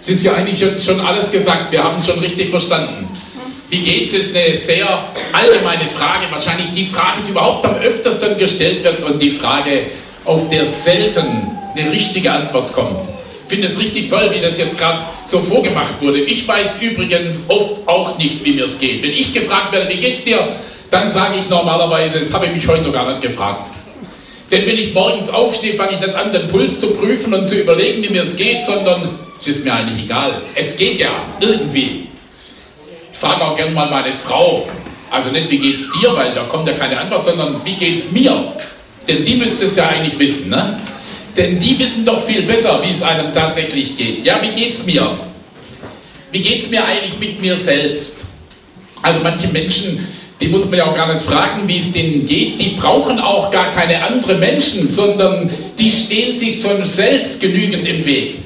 Es ist ja eigentlich schon, alles gesagt, wir haben es schon richtig verstanden. Wie geht's ist eine sehr allgemeine Frage, wahrscheinlich die Frage, die überhaupt am öftersten gestellt wird und die Frage, auf der selten eine richtige Antwort kommt. Ich finde es richtig toll, wie das jetzt gerade so vorgemacht wurde. Ich weiß übrigens oft auch nicht, wie mir es geht. Wenn ich gefragt werde, wie geht's dir, dann sage ich normalerweise, das habe ich mich heute noch gar nicht gefragt. Denn wenn ich morgens aufstehe, fange ich nicht an, den Puls zu prüfen und zu überlegen, wie mir es geht, sondern es ist mir eigentlich egal. Es geht ja irgendwie. Ich frage auch gerne mal meine Frau, also nicht wie geht's dir, weil da kommt ja keine Antwort, sondern wie geht's mir? Denn die müsste es ja eigentlich wissen, ne? Denn die wissen doch viel besser, wie es einem tatsächlich geht. Ja, wie geht's mir? Wie geht's mir eigentlich mit mir selbst? Also manche Menschen die muss man ja auch gar nicht fragen, wie es denen geht. Die brauchen auch gar keine anderen Menschen, sondern die stehen sich schon selbst genügend im Weg.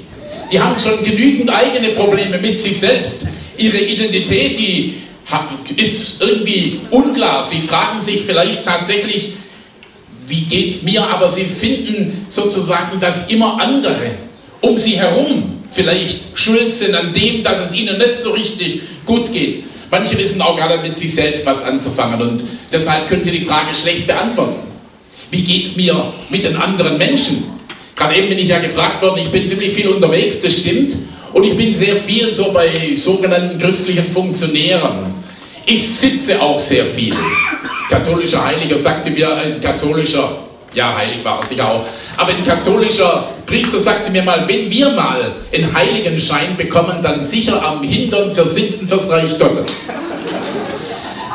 Die haben schon genügend eigene Probleme mit sich selbst. Ihre Identität, die ist irgendwie unklar. Sie fragen sich vielleicht tatsächlich, wie geht es mir? Aber sie finden sozusagen, dass immer andere um sie herum vielleicht schuld sind an dem, dass es ihnen nicht so richtig gut geht. Manche wissen auch nicht mit sich selbst was anzufangen und deshalb können sie die Frage schlecht beantworten. Wie geht es mir mit den anderen Menschen? Gerade eben bin ich ja gefragt worden, ich bin ziemlich viel unterwegs, das stimmt. Und ich bin sehr viel so bei sogenannten christlichen Funktionären. Ich sitze auch sehr viel. Katholischer Heiliger sagte mir, ein katholischer ja, heilig war er sicher auch. Aber ein katholischer Priester sagte mir mal, wenn wir mal einen Heiligenschein bekommen, dann sicher am Hintern für Sitzen fürs Reich Gottes.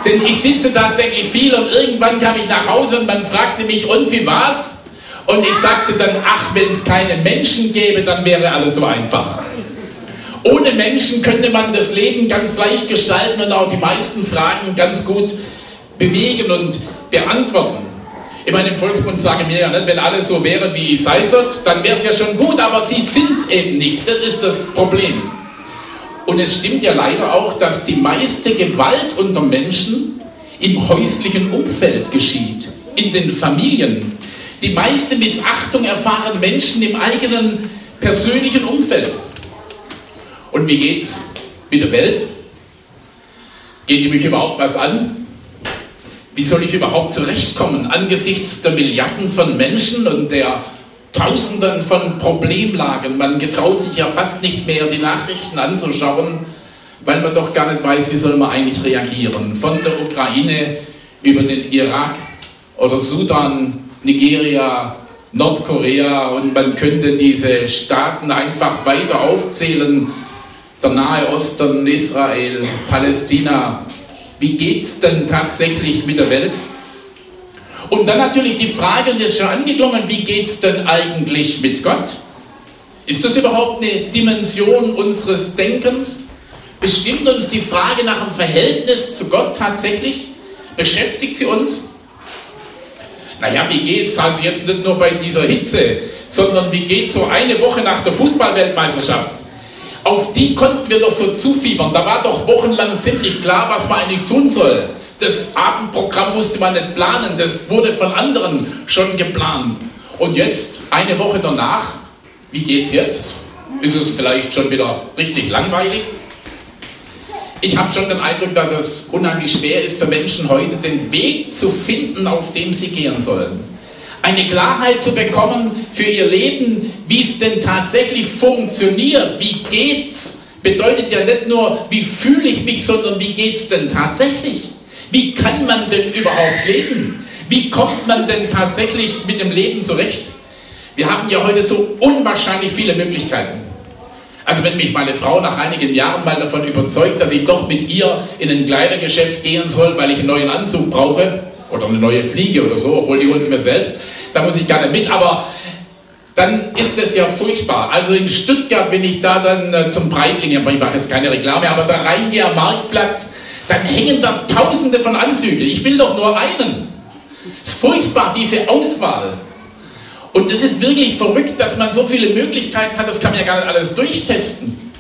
Denn ich sitze tatsächlich viel und irgendwann kam ich nach Hause und man fragte mich, und wie war's? Und ich sagte dann, ach, wenn es keine Menschen gäbe, dann wäre alles so einfach. Ohne Menschen könnte man das Leben ganz leicht gestalten und auch die meisten Fragen ganz gut bewegen und beantworten. Ich meine, im Volksmund sagen wir ja nicht, wenn alles so wäre wie Seisert, dann wäre es ja schon gut, aber sie sind es eben nicht. Das ist das Problem. Und es stimmt ja leider auch, dass die meiste Gewalt unter Menschen im häuslichen Umfeld geschieht, in den Familien. Die meiste Missachtung erfahren Menschen im eigenen persönlichen Umfeld. Und wie geht's mit der Welt? Geht die mich überhaupt was an? Wie soll ich überhaupt zurechtkommen angesichts der Milliarden von Menschen und der Tausenden von Problemlagen? Man getraut sich ja fast nicht mehr, die Nachrichten anzuschauen, weil man doch gar nicht weiß, wie soll man eigentlich reagieren. Von der Ukraine über den Irak oder Sudan, Nigeria, Nordkorea und man könnte diese Staaten einfach weiter aufzählen. Der Nahe Osten, Israel, Palästina, wie geht es denn tatsächlich mit der Welt? Und dann natürlich die Frage, und das ist schon angeklungen, wie geht es denn eigentlich mit Gott? Ist das überhaupt eine Dimension unseres Denkens? Bestimmt uns die Frage nach dem Verhältnis zu Gott tatsächlich? Beschäftigt sie uns? Naja, wie geht's also jetzt nicht nur bei dieser Hitze, sondern wie geht so eine Woche nach der Fußballweltmeisterschaft? auf die konnten wir doch so zufiebern. Da war doch wochenlang ziemlich klar, was man eigentlich tun soll. Das Abendprogramm musste man nicht planen, das wurde von anderen schon geplant. Und jetzt, eine Woche danach, wie geht's jetzt? Ist es vielleicht schon wieder richtig langweilig? Ich habe schon den Eindruck, dass es unheimlich schwer ist für Menschen heute, den Weg zu finden, auf dem sie gehen sollen eine Klarheit zu bekommen für ihr Leben, wie es denn tatsächlich funktioniert, wie geht's, bedeutet ja nicht nur, wie fühle ich mich, sondern wie geht's denn tatsächlich? Wie kann man denn überhaupt leben? Wie kommt man denn tatsächlich mit dem Leben zurecht? Wir haben ja heute so unwahrscheinlich viele Möglichkeiten. Also wenn mich meine Frau nach einigen Jahren mal davon überzeugt, dass ich doch mit ihr in ein Kleidergeschäft gehen soll, weil ich einen neuen Anzug brauche, oder eine neue Fliege oder so, obwohl die holen sie mir selbst, da muss ich gerne mit, aber dann ist es ja furchtbar. Also in Stuttgart, wenn ich da dann äh, zum Breitling, ich mache jetzt keine Reklame, aber da reingehe am Marktplatz, dann hängen da tausende von Anzügen. Ich will doch nur einen. Es ist furchtbar, diese Auswahl. Und es ist wirklich verrückt, dass man so viele Möglichkeiten hat, das kann man ja gar nicht alles durchtesten.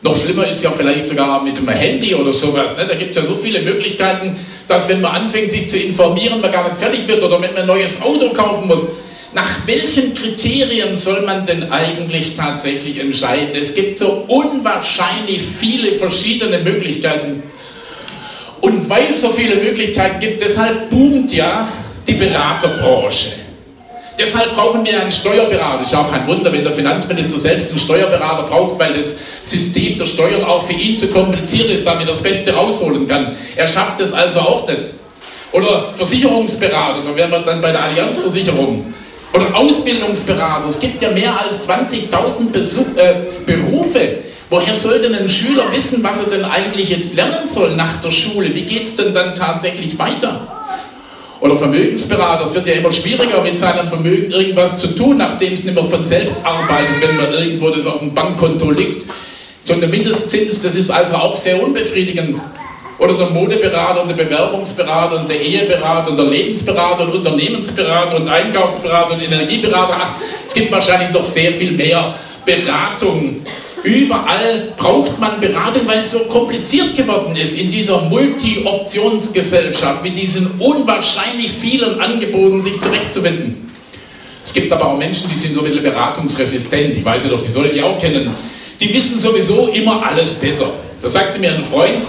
Noch schlimmer ist ja vielleicht sogar mit dem Handy oder sowas. Ne? Da gibt es ja so viele Möglichkeiten, dass wenn man anfängt, sich zu informieren, man gar nicht fertig wird oder wenn man ein neues Auto kaufen muss. Nach welchen Kriterien soll man denn eigentlich tatsächlich entscheiden? Es gibt so unwahrscheinlich viele verschiedene Möglichkeiten. Und weil es so viele Möglichkeiten gibt, deshalb boomt ja die Beraterbranche. Deshalb brauchen wir einen Steuerberater. Ist auch kein Wunder, wenn der Finanzminister selbst einen Steuerberater braucht, weil das System der Steuern auch für ihn zu kompliziert ist, damit er das Beste rausholen kann. Er schafft es also auch nicht. Oder Versicherungsberater, da wären wir dann bei der Allianzversicherung. Oder Ausbildungsberater. Es gibt ja mehr als 20.000 äh, Berufe. Woher soll denn ein Schüler wissen, was er denn eigentlich jetzt lernen soll nach der Schule? Wie geht es denn dann tatsächlich weiter? Oder Vermögensberater, es wird ja immer schwieriger, mit seinem Vermögen irgendwas zu tun, nachdem es nicht mehr von selbst arbeitet, wenn man irgendwo das auf dem Bankkonto liegt. So ein Mindestzins, das ist also auch sehr unbefriedigend. Oder der Modeberater und der Bewerbungsberater und der Eheberater und der Lebensberater und Unternehmensberater und Einkaufsberater und Energieberater. Ach, es gibt wahrscheinlich noch sehr viel mehr Beratung. Überall braucht man Beratung, weil es so kompliziert geworden ist in dieser Multi-Optionsgesellschaft mit diesen unwahrscheinlich vielen Angeboten sich zurechtzufinden. Es gibt aber auch Menschen, die sind so ein bisschen beratungsresistent. Ich weiß nicht, ob Sie solche auch kennen. Die wissen sowieso immer alles besser. Da sagte mir ein Freund,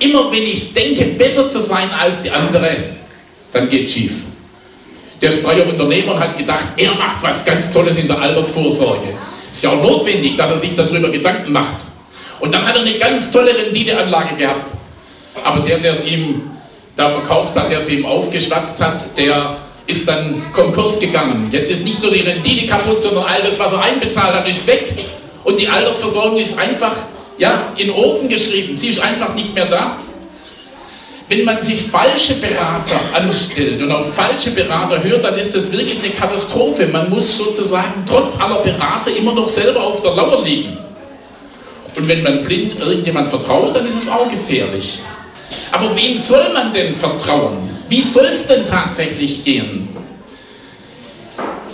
Immer wenn ich denke, besser zu sein als die andere, dann geht schief. Der ist freier Unternehmer und hat gedacht, er macht was ganz Tolles in der Altersvorsorge. Ist ja auch notwendig, dass er sich darüber Gedanken macht. Und dann hat er eine ganz tolle Renditeanlage gehabt. Aber der, der es ihm da verkauft hat, der es ihm aufgeschwatzt hat, der ist dann Konkurs gegangen. Jetzt ist nicht nur die Rendite kaputt, sondern all das, was er einbezahlt hat, ist weg. Und die Altersversorgung ist einfach ja, in Ofen geschrieben. Sie ist einfach nicht mehr da. Wenn man sich falsche Berater anstellt und auf falsche Berater hört, dann ist das wirklich eine Katastrophe. Man muss sozusagen trotz aller Berater immer noch selber auf der Lauer liegen. Und wenn man blind irgendjemand vertraut, dann ist es auch gefährlich. Aber wem soll man denn vertrauen? Wie soll es denn tatsächlich gehen?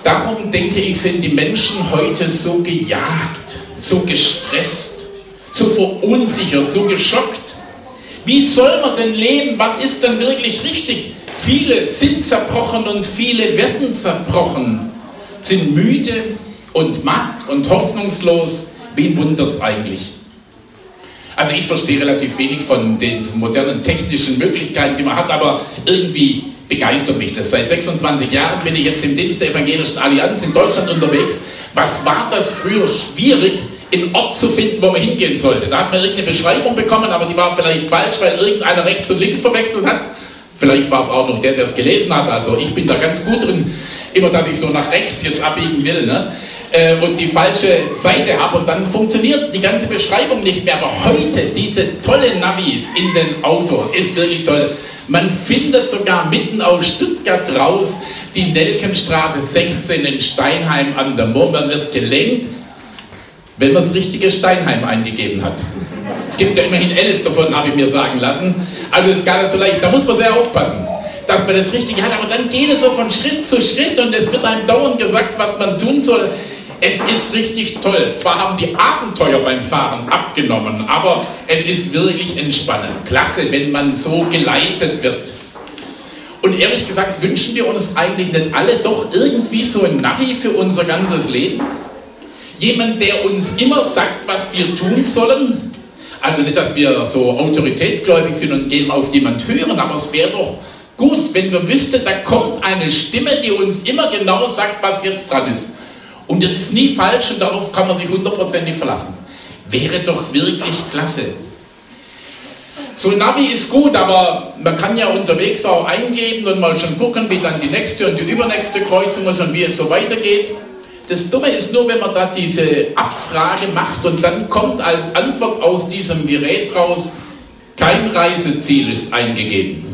Darum denke ich, sind die Menschen heute so gejagt, so gestresst so verunsichert, so geschockt. Wie soll man denn leben? Was ist denn wirklich richtig? Viele sind zerbrochen und viele werden zerbrochen, sind müde und matt und hoffnungslos. Wen wundert es eigentlich? Also ich verstehe relativ wenig von den modernen technischen Möglichkeiten, die man hat, aber irgendwie begeistert mich das. Seit 26 Jahren bin ich jetzt im Dienst der Evangelischen Allianz in Deutschland unterwegs. Was war das früher schwierig, einen Ort zu finden, wo man hingehen sollte. Da hat man irgendeine Beschreibung bekommen, aber die war vielleicht falsch, weil irgendeiner rechts und links verwechselt hat. Vielleicht war es auch noch der, der es gelesen hat. Also ich bin da ganz gut drin, immer dass ich so nach rechts jetzt abbiegen will. Ne? Äh, und die falsche Seite habe und dann funktioniert die ganze Beschreibung nicht mehr. Aber heute, diese tolle Navis in den Auto, ist wirklich toll. Man findet sogar mitten aus Stuttgart raus die Nelkenstraße 16 in Steinheim an der Mur. Man wird gelenkt wenn man das richtige Steinheim eingegeben hat. Es gibt ja immerhin elf davon, habe ich mir sagen lassen. Also ist gar nicht so leicht. Da muss man sehr aufpassen, dass man das Richtige hat. Aber dann geht es so von Schritt zu Schritt und es wird einem dauernd gesagt, was man tun soll. Es ist richtig toll. Zwar haben die Abenteuer beim Fahren abgenommen, aber es ist wirklich entspannend. Klasse, wenn man so geleitet wird. Und ehrlich gesagt wünschen wir uns eigentlich nicht alle doch irgendwie so ein Navi für unser ganzes Leben? Jemand, der uns immer sagt, was wir tun sollen. Also nicht, dass wir so autoritätsgläubig sind und gehen auf jemand hören, aber es wäre doch gut, wenn wir wüssten, da kommt eine Stimme, die uns immer genau sagt, was jetzt dran ist. Und das ist nie falsch und darauf kann man sich hundertprozentig verlassen. Wäre doch wirklich klasse. So ein Navi ist gut, aber man kann ja unterwegs auch eingeben und mal schon gucken, wie dann die nächste und die übernächste Kreuzung ist und wie es so weitergeht. Das Dumme ist nur, wenn man da diese Abfrage macht und dann kommt als Antwort aus diesem Gerät raus, kein Reiseziel ist eingegeben.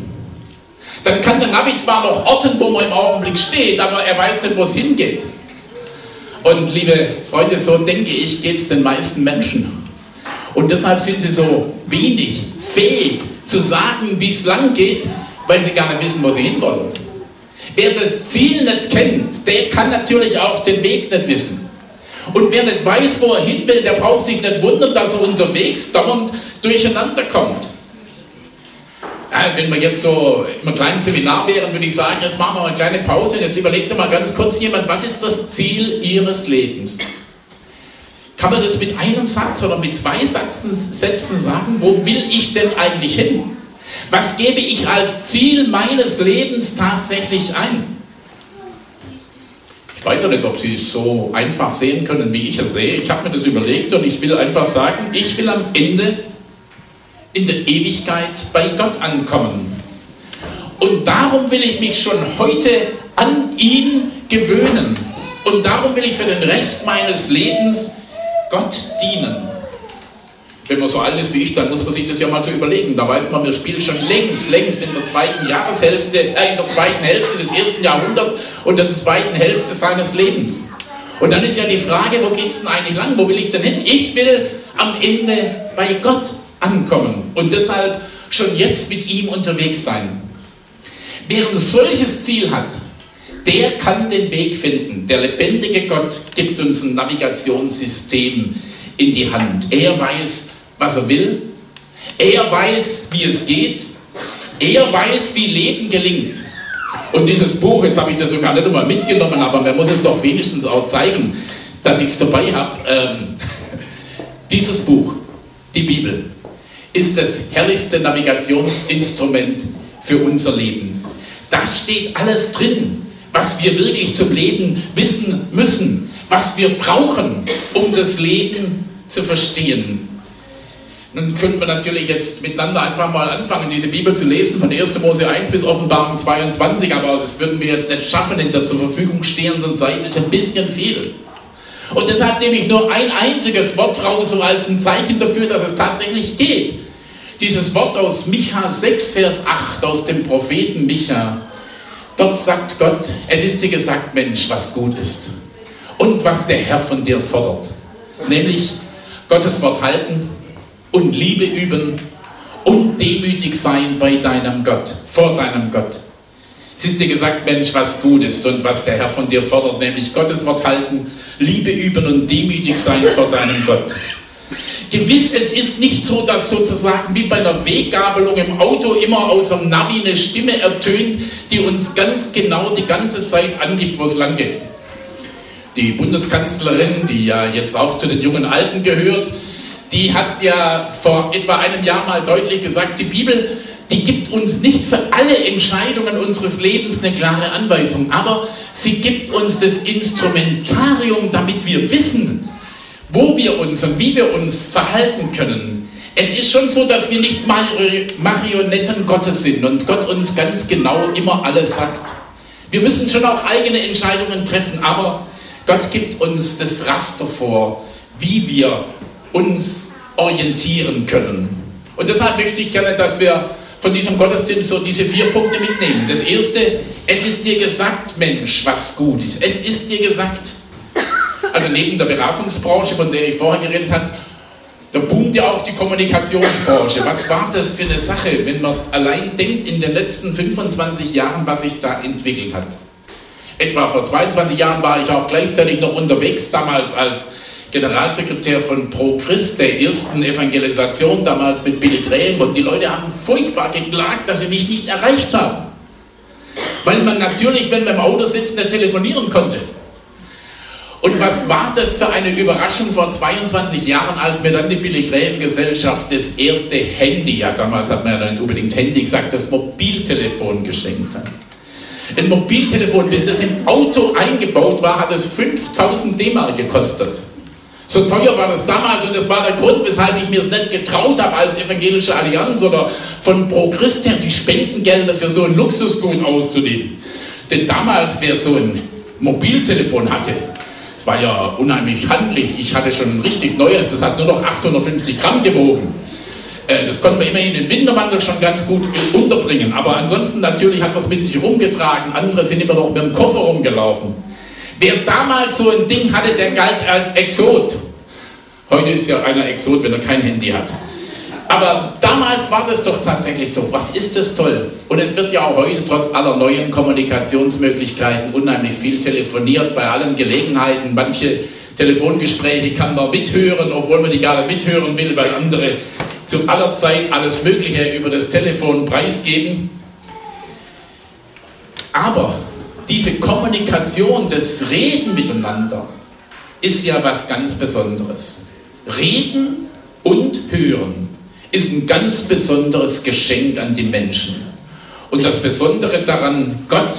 Dann kann der Navi zwar noch orten, wo man im Augenblick steht, aber er weiß nicht, wo es hingeht. Und liebe Freunde, so denke ich, geht es den meisten Menschen. Und deshalb sind sie so wenig fähig zu sagen, wie es lang geht, weil sie gar nicht wissen, wo sie hinwollen. Wer das Ziel nicht kennt, der kann natürlich auch den Weg nicht wissen. Und wer nicht weiß, wo er hin will, der braucht sich nicht wundern, dass er unterwegs dauernd durcheinander kommt. Ja, wenn wir jetzt so im kleinen Seminar wären, würde ich sagen, jetzt machen wir eine kleine Pause. Jetzt überlegt mal ganz kurz jemand, was ist das Ziel Ihres Lebens? Kann man das mit einem Satz oder mit zwei Sätzen sagen? Wo will ich denn eigentlich hin? Was gebe ich als Ziel meines Lebens tatsächlich ein? Ich weiß ja nicht, ob Sie es so einfach sehen können, wie ich es sehe. Ich habe mir das überlegt und ich will einfach sagen, ich will am Ende in der Ewigkeit bei Gott ankommen. Und darum will ich mich schon heute an ihn gewöhnen. Und darum will ich für den Rest meines Lebens Gott dienen. Wenn man so alt ist wie ich, dann muss man sich das ja mal so überlegen. Da weiß man, wir spielen schon längst, längst in der zweiten Jahreshälfte, äh, in der zweiten Hälfte des ersten Jahrhunderts und in der zweiten Hälfte seines Lebens. Und dann ist ja die Frage, wo geht es denn eigentlich lang? Wo will ich denn hin? Ich will am Ende bei Gott ankommen und deshalb schon jetzt mit ihm unterwegs sein. Wer ein solches Ziel hat, der kann den Weg finden. Der lebendige Gott gibt uns ein Navigationssystem in die Hand. Er weiß, was er will. Er weiß, wie es geht. Er weiß, wie Leben gelingt. Und dieses Buch, jetzt habe ich das sogar nicht einmal mitgenommen, aber man muss es doch wenigstens auch zeigen, dass ich es dabei habe. Ähm, dieses Buch, die Bibel, ist das herrlichste Navigationsinstrument für unser Leben. Das steht alles drin, was wir wirklich zum Leben wissen müssen, was wir brauchen, um das Leben zu verstehen. Nun könnten wir natürlich jetzt miteinander einfach mal anfangen, diese Bibel zu lesen, von 1. Mose 1 bis Offenbarung 22, aber das würden wir jetzt nicht schaffen in der zur Verfügung stehenden Zeit, ist ein bisschen viel. Und deshalb nehme ich nur ein einziges Wort raus, so als ein Zeichen dafür, dass es tatsächlich geht. Dieses Wort aus Micha 6, Vers 8, aus dem Propheten Micha. Dort sagt Gott, es ist dir gesagt, Mensch, was gut ist. Und was der Herr von dir fordert. Nämlich Gottes Wort halten und Liebe üben und demütig sein bei deinem Gott, vor deinem Gott. Es ist dir gesagt, Mensch, was gut ist und was der Herr von dir fordert, nämlich Gottes Wort halten, Liebe üben und demütig sein vor deinem Gott. Gewiss, es ist nicht so, dass sozusagen wie bei einer Weggabelung im Auto immer aus dem Navi eine Stimme ertönt, die uns ganz genau die ganze Zeit angibt, wo es lang geht. Die Bundeskanzlerin, die ja jetzt auch zu den jungen Alten gehört, die hat ja vor etwa einem Jahr mal deutlich gesagt, die Bibel die gibt uns nicht für alle Entscheidungen unseres Lebens eine klare Anweisung, aber sie gibt uns das Instrumentarium, damit wir wissen, wo wir uns und wie wir uns verhalten können. Es ist schon so, dass wir nicht Marionetten Gottes sind und Gott uns ganz genau immer alles sagt. Wir müssen schon auch eigene Entscheidungen treffen, aber Gott gibt uns das Raster vor, wie wir uns orientieren können. Und deshalb möchte ich gerne, dass wir von diesem Gottesdienst so diese vier Punkte mitnehmen. Das erste, es ist dir gesagt, Mensch, was gut ist. Es ist dir gesagt. Also neben der Beratungsbranche, von der ich vorher geredet habe, da boomt ja auch die Kommunikationsbranche. Was war das für eine Sache, wenn man allein denkt in den letzten 25 Jahren, was sich da entwickelt hat? Etwa vor 22 Jahren war ich auch gleichzeitig noch unterwegs, damals als Generalsekretär von Pro Christ, der ersten Evangelisation, damals mit Billy Graham. Und die Leute haben furchtbar geklagt, dass sie mich nicht erreicht haben. Weil man natürlich, wenn man im Auto sitzt, nicht telefonieren konnte. Und was war das für eine Überraschung vor 22 Jahren, als mir dann die Billy Graham Gesellschaft das erste Handy, ja damals hat man ja nicht unbedingt Handy gesagt, das Mobiltelefon geschenkt hat. Ein Mobiltelefon, bis das im Auto eingebaut war, hat es 5000 D-Mark gekostet. So teuer war das damals und das war der Grund, weshalb ich mir es nicht getraut habe, als evangelische Allianz oder von Pro Christen die Spendengelder für so ein Luxusgut auszunehmen. Denn damals, wer so ein Mobiltelefon hatte, es war ja unheimlich handlich. Ich hatte schon ein richtig neues, das hat nur noch 850 Gramm gewogen. Äh, das konnte man immerhin im Winterwandel schon ganz gut unterbringen. Aber ansonsten natürlich hat man es mit sich rumgetragen. Andere sind immer noch mit dem Koffer rumgelaufen. Wer damals so ein Ding hatte, der galt als Exot. Heute ist ja einer Exot, wenn er kein Handy hat. Aber damals war das doch tatsächlich so. Was ist das toll? Und es wird ja auch heute trotz aller neuen Kommunikationsmöglichkeiten unheimlich viel telefoniert bei allen Gelegenheiten. Manche Telefongespräche kann man mithören, obwohl man die gar nicht mithören will, weil andere zu aller Zeit alles Mögliche über das Telefon preisgeben. Aber diese Kommunikation, das Reden miteinander, ist ja was ganz Besonderes. Reden und Hören ist ein ganz besonderes Geschenk an die Menschen. Und das Besondere daran, Gott,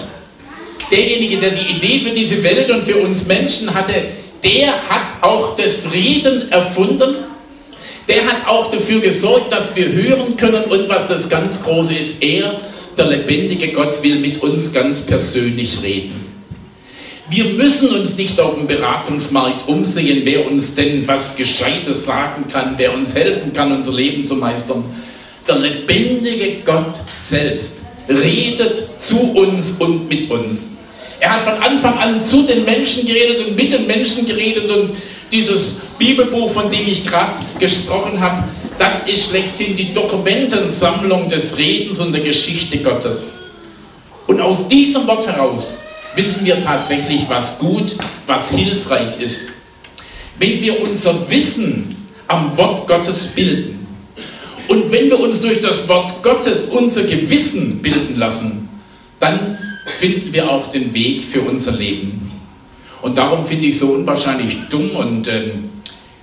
derjenige, der die Idee für diese Welt und für uns Menschen hatte, der hat auch das Reden erfunden. Der hat auch dafür gesorgt, dass wir hören können. Und was das ganz Große ist, er, der lebendige Gott, will mit uns ganz persönlich reden. Wir müssen uns nicht auf dem Beratungsmarkt umsehen, wer uns denn was Gescheites sagen kann, wer uns helfen kann, unser Leben zu meistern. Der lebendige Gott selbst redet zu uns und mit uns. Er hat von Anfang an zu den Menschen geredet und mit den Menschen geredet und dieses Bibelbuch, von dem ich gerade gesprochen habe, das ist schlechthin die Dokumentensammlung des Redens und der Geschichte Gottes. Und aus diesem Wort heraus wissen wir tatsächlich, was gut, was hilfreich ist. Wenn wir unser Wissen am Wort Gottes bilden und wenn wir uns durch das Wort Gottes unser Gewissen bilden lassen, dann finden wir auch den Weg für unser Leben. Und darum finde ich es so unwahrscheinlich dumm und äh,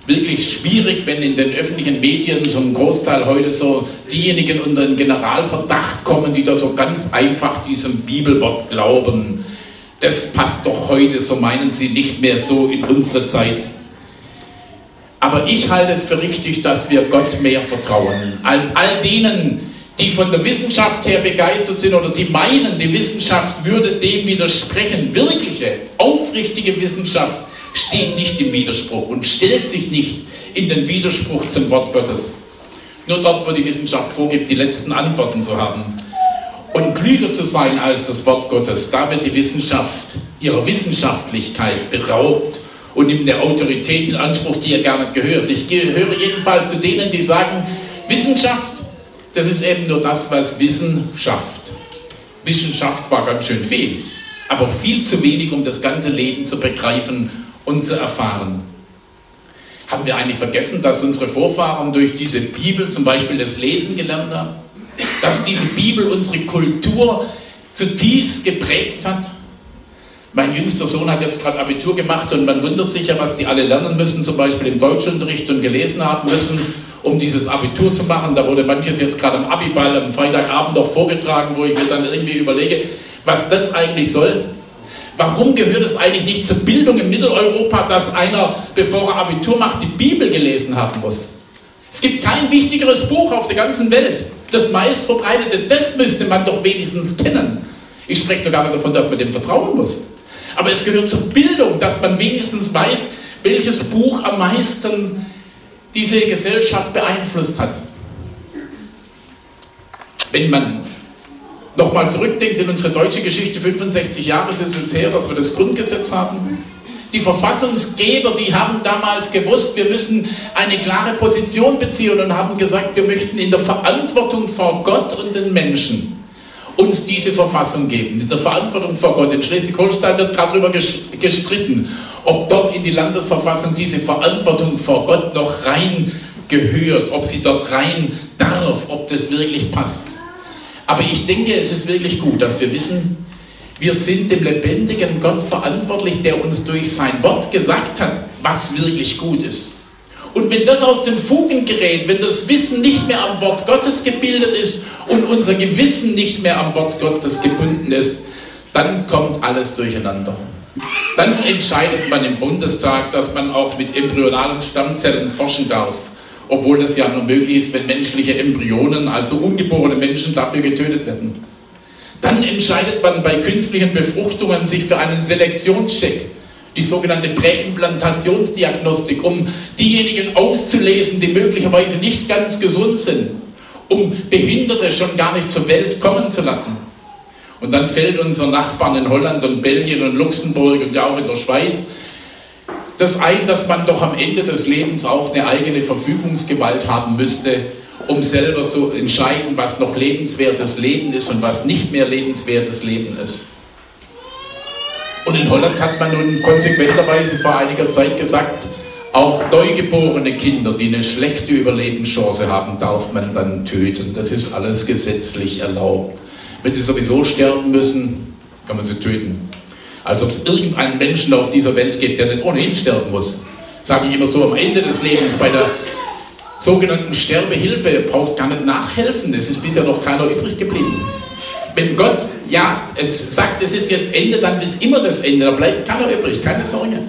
wirklich schwierig, wenn in den öffentlichen Medien ein Großteil heute so diejenigen unter den Generalverdacht kommen, die da so ganz einfach diesem Bibelwort glauben. Das passt doch heute, so meinen sie, nicht mehr so in unsere Zeit. Aber ich halte es für richtig, dass wir Gott mehr vertrauen als all denen, die von der Wissenschaft her begeistert sind oder die meinen, die Wissenschaft würde dem widersprechen. Wirkliche, aufrichtige Wissenschaft steht nicht im Widerspruch und stellt sich nicht in den Widerspruch zum Wort Gottes. Nur dort, wo die Wissenschaft vorgibt, die letzten Antworten zu haben und klüger zu sein als das Wort Gottes, da wird die Wissenschaft ihrer Wissenschaftlichkeit beraubt und nimmt eine Autorität in Anspruch, die ihr gar nicht gehört. Ich gehöre jedenfalls zu denen, die sagen, Wissenschaft das ist eben nur das, was Wissen schafft. Wissenschaft war ganz schön viel, aber viel zu wenig, um das ganze Leben zu begreifen und zu erfahren. Haben wir eigentlich vergessen, dass unsere Vorfahren durch diese Bibel zum Beispiel das Lesen gelernt haben? Dass diese Bibel unsere Kultur zutiefst geprägt hat? Mein jüngster Sohn hat jetzt gerade Abitur gemacht und man wundert sich ja, was die alle lernen müssen, zum Beispiel im Deutschunterricht und gelesen haben müssen um dieses Abitur zu machen. Da wurde manches jetzt gerade am Abiball am Freitagabend noch vorgetragen, wo ich mir dann irgendwie überlege, was das eigentlich soll. Warum gehört es eigentlich nicht zur Bildung in Mitteleuropa, dass einer, bevor er Abitur macht, die Bibel gelesen haben muss? Es gibt kein wichtigeres Buch auf der ganzen Welt. Das meistverbreitete, das müsste man doch wenigstens kennen. Ich spreche doch gar nicht davon, dass man dem vertrauen muss. Aber es gehört zur Bildung, dass man wenigstens weiß, welches Buch am meisten diese Gesellschaft beeinflusst hat. Wenn man nochmal zurückdenkt in unsere deutsche Geschichte, 65 Jahre ist es her, dass wir das Grundgesetz haben. Die Verfassungsgeber, die haben damals gewusst, wir müssen eine klare Position beziehen und haben gesagt, wir möchten in der Verantwortung vor Gott und den Menschen uns diese Verfassung geben. In der Verantwortung vor Gott. In Schleswig-Holstein wird gerade darüber gestritten, ob dort in die Landesverfassung diese Verantwortung vor Gott noch rein gehört, ob sie dort rein darf, ob das wirklich passt. Aber ich denke, es ist wirklich gut, dass wir wissen, wir sind dem lebendigen Gott verantwortlich, der uns durch sein Wort gesagt hat, was wirklich gut ist. Und wenn das aus den Fugen gerät, wenn das Wissen nicht mehr am Wort Gottes gebildet ist und unser Gewissen nicht mehr am Wort Gottes gebunden ist, dann kommt alles durcheinander. Dann entscheidet man im Bundestag, dass man auch mit embryonalen Stammzellen forschen darf, obwohl das ja nur möglich ist, wenn menschliche Embryonen, also ungeborene Menschen, dafür getötet werden. Dann entscheidet man bei künstlichen Befruchtungen sich für einen Selektionscheck die sogenannte Präimplantationsdiagnostik, um diejenigen auszulesen, die möglicherweise nicht ganz gesund sind, um Behinderte schon gar nicht zur Welt kommen zu lassen. Und dann fällt unseren Nachbarn in Holland und Belgien und Luxemburg und ja auch in der Schweiz das ein, dass man doch am Ende des Lebens auch eine eigene Verfügungsgewalt haben müsste, um selber zu entscheiden, was noch lebenswertes Leben ist und was nicht mehr lebenswertes Leben ist. Und in Holland hat man nun konsequenterweise vor einiger Zeit gesagt, Auch neugeborene Kinder, die eine schlechte Überlebenschance haben, darf man dann töten. Das ist alles gesetzlich erlaubt. Wenn sie sowieso sterben müssen, kann man sie töten. Als ob es irgendeinen Menschen auf dieser Welt gibt, der nicht ohnehin sterben muss. Sage ich immer so am Ende des Lebens bei der sogenannten Sterbehilfe, braucht gar nicht nachhelfen. Es ist bisher noch keiner übrig geblieben. Wenn Gott ja sagt, es ist jetzt Ende, dann ist immer das Ende. Da bleibt keiner übrig, keine Sorge.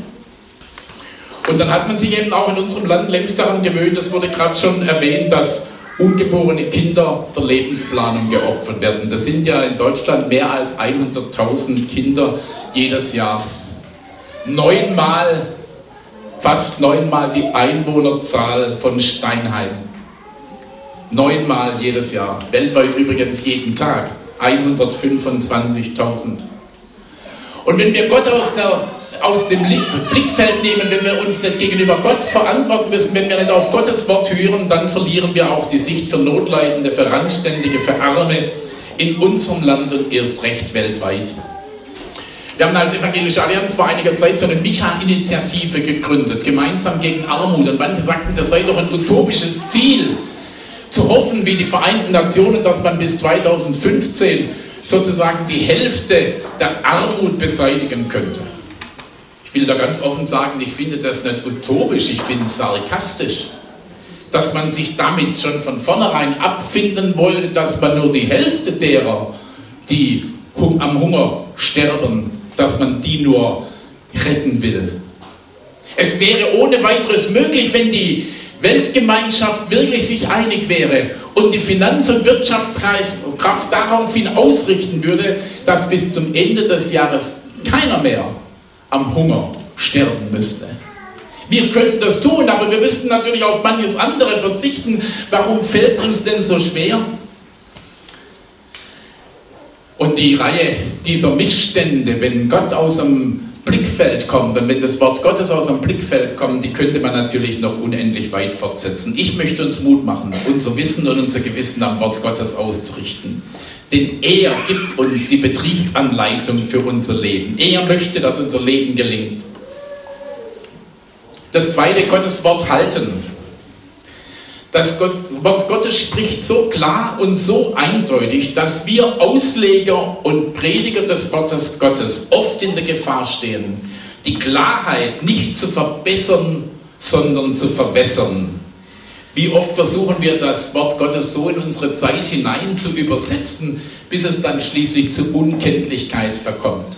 Und dann hat man sich eben auch in unserem Land längst daran gewöhnt, das wurde gerade schon erwähnt, dass ungeborene Kinder der Lebensplanung geopfert werden. Das sind ja in Deutschland mehr als 100.000 Kinder jedes Jahr. Neunmal, fast neunmal die Einwohnerzahl von Steinheim. Neunmal jedes Jahr. Weltweit übrigens jeden Tag. 125.000. Und wenn wir Gott aus der aus dem Blickfeld nehmen, wenn wir uns nicht gegenüber Gott verantworten müssen, wenn wir nicht auf Gottes Wort hören, dann verlieren wir auch die Sicht für Notleidende, für Randständige, für Arme in unserem Land und erst recht weltweit. Wir haben als Evangelische Allianz vor einiger Zeit so eine Micha-Initiative gegründet, gemeinsam gegen Armut. Und manche sagten, das sei doch ein utopisches Ziel, zu hoffen, wie die Vereinten Nationen, dass man bis 2015 sozusagen die Hälfte der Armut beseitigen könnte. Ich will da ganz offen sagen, ich finde das nicht utopisch, ich finde es sarkastisch. Dass man sich damit schon von vornherein abfinden wollte, dass man nur die Hälfte derer, die am Hunger sterben, dass man die nur retten will. Es wäre ohne weiteres möglich, wenn die Weltgemeinschaft wirklich sich einig wäre und die Finanz- und Wirtschaftskraft daraufhin ausrichten würde, dass bis zum Ende des Jahres keiner mehr am Hunger sterben müsste. Wir könnten das tun, aber wir müssten natürlich auf manches andere verzichten. Warum fällt es uns denn so schwer? Und die Reihe dieser Missstände, wenn Gott aus dem Blickfeld kommt und wenn das Wort Gottes aus dem Blickfeld kommt, die könnte man natürlich noch unendlich weit fortsetzen. Ich möchte uns Mut machen, unser Wissen und unser Gewissen am Wort Gottes auszurichten. Denn er gibt uns die Betriebsanleitung für unser Leben. Er möchte, dass unser Leben gelingt. Das zweite Gottes Wort halten. Das Wort Gottes spricht so klar und so eindeutig, dass wir Ausleger und Prediger des Wortes Gottes oft in der Gefahr stehen, die Klarheit nicht zu verbessern, sondern zu verwässern. Wie oft versuchen wir das Wort Gottes so in unsere Zeit hinein zu übersetzen, bis es dann schließlich zu Unkenntlichkeit verkommt.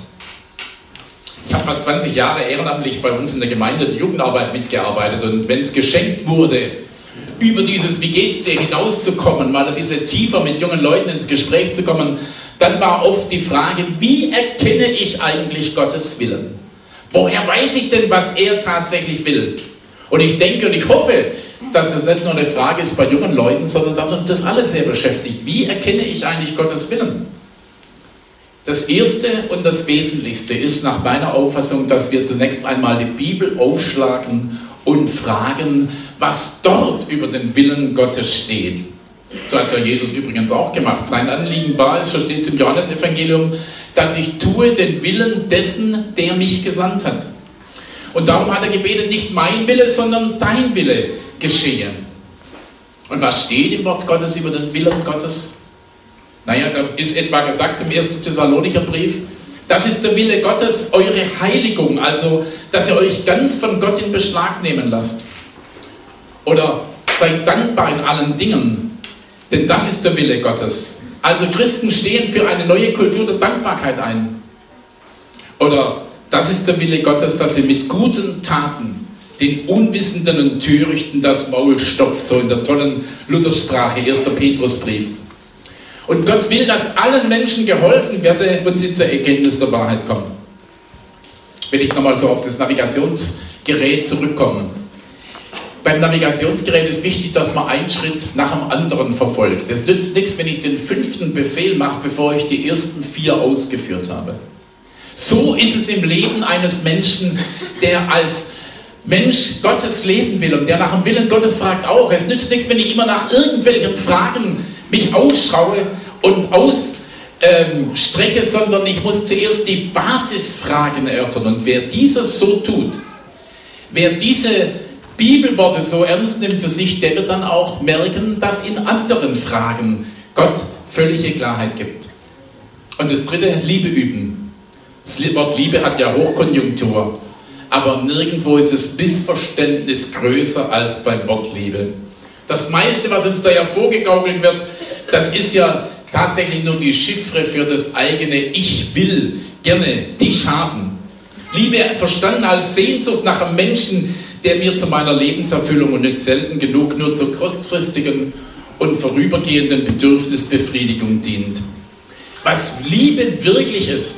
Ich habe fast 20 Jahre ehrenamtlich bei uns in der Gemeinde der Jugendarbeit mitgearbeitet und wenn es geschenkt wurde, über dieses Wie geht's dir hinauszukommen, mal ein bisschen tiefer mit jungen Leuten ins Gespräch zu kommen, dann war oft die Frage, wie erkenne ich eigentlich Gottes Willen? Woher weiß ich denn, was er tatsächlich will? Und ich denke und ich hoffe, dass es nicht nur eine Frage ist bei jungen Leuten, sondern dass uns das alle sehr beschäftigt. Wie erkenne ich eigentlich Gottes Willen? Das Erste und das Wesentlichste ist nach meiner Auffassung, dass wir zunächst einmal die Bibel aufschlagen und fragen, was dort über den Willen Gottes steht. So hat ja Jesus übrigens auch gemacht. Sein Anliegen war es, so steht es im Johannesevangelium, dass ich tue den Willen dessen, der mich gesandt hat. Und darum hat er gebetet, nicht mein Wille, sondern dein Wille geschehe. Und was steht im Wort Gottes über den Willen Gottes? Naja, da ist etwa gesagt im 1. Thessalonicher Brief, das ist der Wille Gottes, eure Heiligung, also dass ihr euch ganz von Gott in Beschlag nehmen lasst. Oder seid dankbar in allen Dingen, denn das ist der Wille Gottes. Also Christen stehen für eine neue Kultur der Dankbarkeit ein. Oder das ist der Wille Gottes, dass ihr mit guten Taten den Unwissenden und Törichten das Maul stopft, so in der tollen Luthersprache, 1. Petrusbrief. Und Gott will, dass allen Menschen geholfen werde und sie zur Erkenntnis der Wahrheit kommen. Wenn ich nochmal so auf das Navigationsgerät zurückkomme. Beim Navigationsgerät ist wichtig, dass man einen Schritt nach dem anderen verfolgt. Es nützt nichts, wenn ich den fünften Befehl mache, bevor ich die ersten vier ausgeführt habe. So ist es im Leben eines Menschen, der als Mensch Gottes leben will und der nach dem Willen Gottes fragt auch. Es nützt nichts, wenn ich immer nach irgendwelchen Fragen mich ausschraue und ausstrecke, ähm, sondern ich muss zuerst die Basisfragen erörtern. Und wer dieses so tut, wer diese Bibelworte so ernst nimmt für sich, der wird dann auch merken, dass in anderen Fragen Gott völlige Klarheit gibt. Und das dritte, Liebe üben. Das Wort Liebe hat ja Hochkonjunktur, aber nirgendwo ist das Missverständnis größer als beim Wort Liebe. Das meiste, was uns da ja vorgegaukelt wird, das ist ja tatsächlich nur die Chiffre für das eigene Ich will gerne dich haben. Liebe verstanden als Sehnsucht nach einem Menschen, der mir zu meiner Lebenserfüllung und nicht selten genug nur zur kurzfristigen und vorübergehenden Bedürfnisbefriedigung dient. Was Liebe wirklich ist,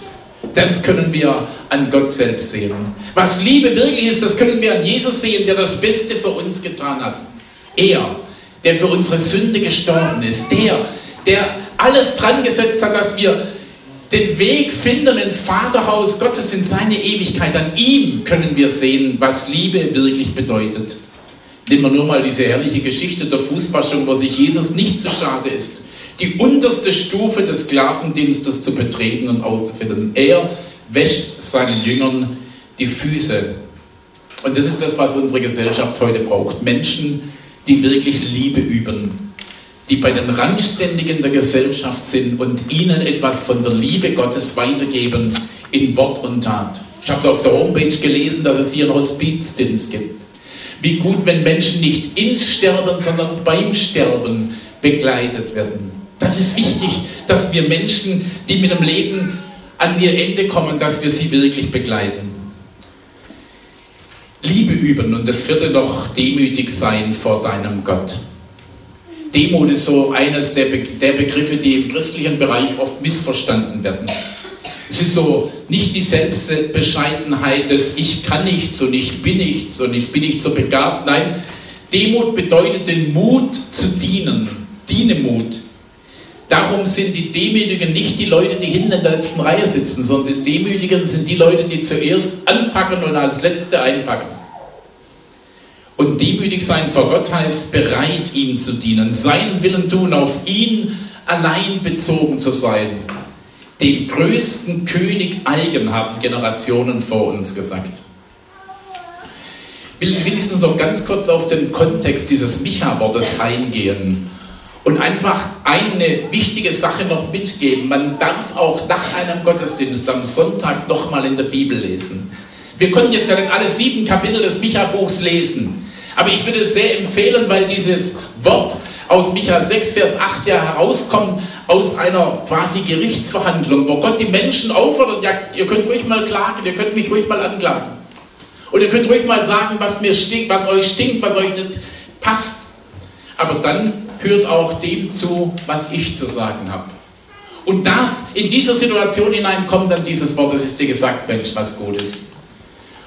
das können wir an Gott selbst sehen. Was Liebe wirklich ist, das können wir an Jesus sehen, der das Beste für uns getan hat. Er, der für unsere Sünde gestorben ist. Der, der alles dran gesetzt hat, dass wir den Weg finden ins Vaterhaus Gottes, in seine Ewigkeit. An ihm können wir sehen, was Liebe wirklich bedeutet. Nehmen wir nur mal diese herrliche Geschichte der Fußwaschung, wo sich Jesus nicht zu schade ist, die unterste Stufe des Sklavendienstes zu betreten und auszufinden. Er wäscht seinen Jüngern die Füße. Und das ist das, was unsere Gesellschaft heute braucht. Menschen, die wirklich Liebe üben, die bei den Randständigen der Gesellschaft sind und ihnen etwas von der Liebe Gottes weitergeben in Wort und Tat. Ich habe auf der Homepage gelesen, dass es hier einen Hospizdienst gibt. Wie gut, wenn Menschen nicht ins Sterben, sondern beim Sterben begleitet werden. Das ist wichtig, dass wir Menschen, die mit dem Leben an ihr Ende kommen, dass wir sie wirklich begleiten. Liebe üben und das vierte noch demütig sein vor deinem Gott. Demut ist so eines der, Be der Begriffe, die im christlichen Bereich oft missverstanden werden. Es ist so nicht die Selbstbescheidenheit des Ich kann nichts und ich bin nichts und ich bin nicht so begabt. Nein, Demut bedeutet den Mut zu dienen. Dienemut. Darum sind die Demütigen nicht die Leute, die hinten in der letzten Reihe sitzen, sondern die Demütigen sind die Leute, die zuerst anpacken und als Letzte einpacken. Und demütig sein vor Gott heißt, bereit ihm zu dienen, seinen Willen tun, auf ihn allein bezogen zu sein. Den größten König eigen haben Generationen vor uns gesagt. Ich will wenigstens noch ganz kurz auf den Kontext dieses Micha-Wortes eingehen und einfach eine wichtige Sache noch mitgeben. Man darf auch nach einem Gottesdienst am Sonntag nochmal in der Bibel lesen. Wir können jetzt ja nicht alle sieben Kapitel des Micha-Buchs lesen. Aber ich würde es sehr empfehlen, weil dieses Wort aus Micha 6, Vers 8 ja herauskommt aus einer quasi Gerichtsverhandlung, wo Gott die Menschen auffordert, ja, ihr könnt ruhig mal klagen, ihr könnt mich ruhig mal anklagen. Und ihr könnt ruhig mal sagen, was mir stinkt, was euch stinkt, was euch nicht passt. Aber dann hört auch dem zu, was ich zu sagen habe. Und das, in dieser Situation hinein kommt dann dieses Wort, es ist dir gesagt, Mensch, was gut ist.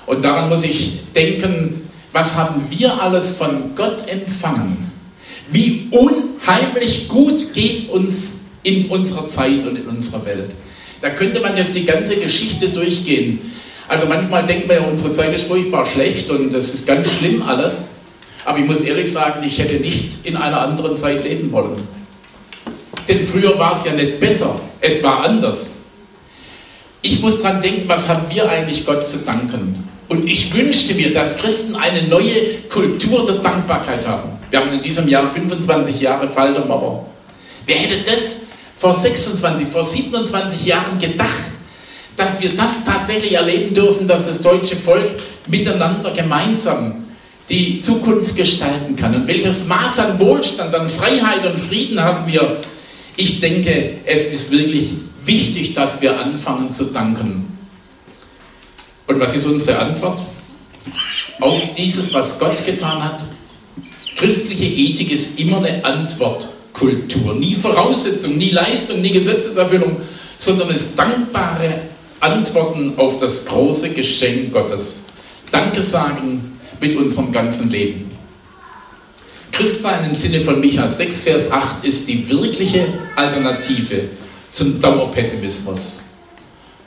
Und daran muss ich denken, was haben wir alles von Gott empfangen? Wie unheimlich gut geht uns in unserer Zeit und in unserer Welt. Da könnte man jetzt die ganze Geschichte durchgehen. Also manchmal denkt man ja, unsere Zeit ist furchtbar schlecht und das ist ganz schlimm alles. Aber ich muss ehrlich sagen, ich hätte nicht in einer anderen Zeit leben wollen. Denn früher war es ja nicht besser, es war anders. Ich muss dran denken, was haben wir eigentlich Gott zu danken? Und ich wünschte mir, dass Christen eine neue Kultur der Dankbarkeit haben. Wir haben in diesem Jahr 25 Jahre Fall der Mauer. Wer hätte das vor 26, vor 27 Jahren gedacht, dass wir das tatsächlich erleben dürfen, dass das deutsche Volk miteinander gemeinsam die Zukunft gestalten kann. Und welches Maß an Wohlstand, an Freiheit und Frieden haben wir? Ich denke, es ist wirklich wichtig, dass wir anfangen zu danken. Und was ist unsere Antwort auf dieses, was Gott getan hat? Christliche Ethik ist immer eine Antwortkultur, nie Voraussetzung, nie Leistung, nie Gesetzeserfüllung, sondern es dankbare Antworten auf das große Geschenk Gottes. Danke sagen mit unserem ganzen Leben. Christsein im Sinne von Micha 6, Vers 8 ist die wirkliche Alternative zum Dauerpessimismus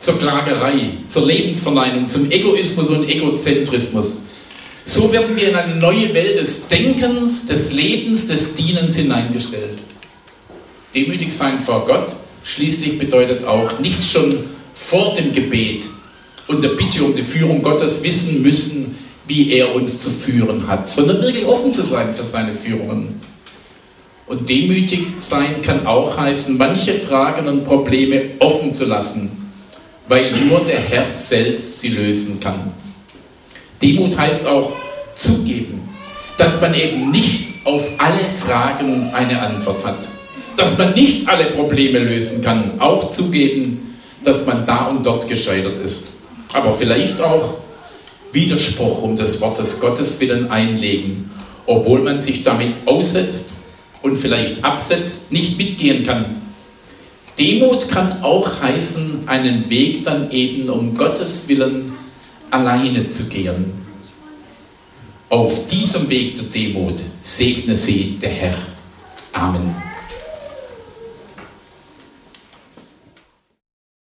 zur Klagerei, zur Lebensverneinung, zum Egoismus und Egozentrismus. So werden wir in eine neue Welt des Denkens, des Lebens, des Dienens hineingestellt. Demütig sein vor Gott schließlich bedeutet auch nicht schon vor dem Gebet und der Bitte um die Führung Gottes wissen müssen, wie er uns zu führen hat, sondern wirklich offen zu sein für seine Führungen. Und demütig sein kann auch heißen, manche Fragen und Probleme offen zu lassen, weil nur der Herr selbst sie lösen kann. Demut heißt auch zugeben, dass man eben nicht auf alle Fragen eine Antwort hat, dass man nicht alle Probleme lösen kann, auch zugeben, dass man da und dort gescheitert ist. Aber vielleicht auch Widerspruch um des Wortes Gottes willen einlegen, obwohl man sich damit aussetzt und vielleicht absetzt, nicht mitgehen kann. Demut kann auch heißen, einen Weg dann eben um Gottes Willen alleine zu gehen. Auf diesem Weg zur Demut segne sie der Herr. Amen.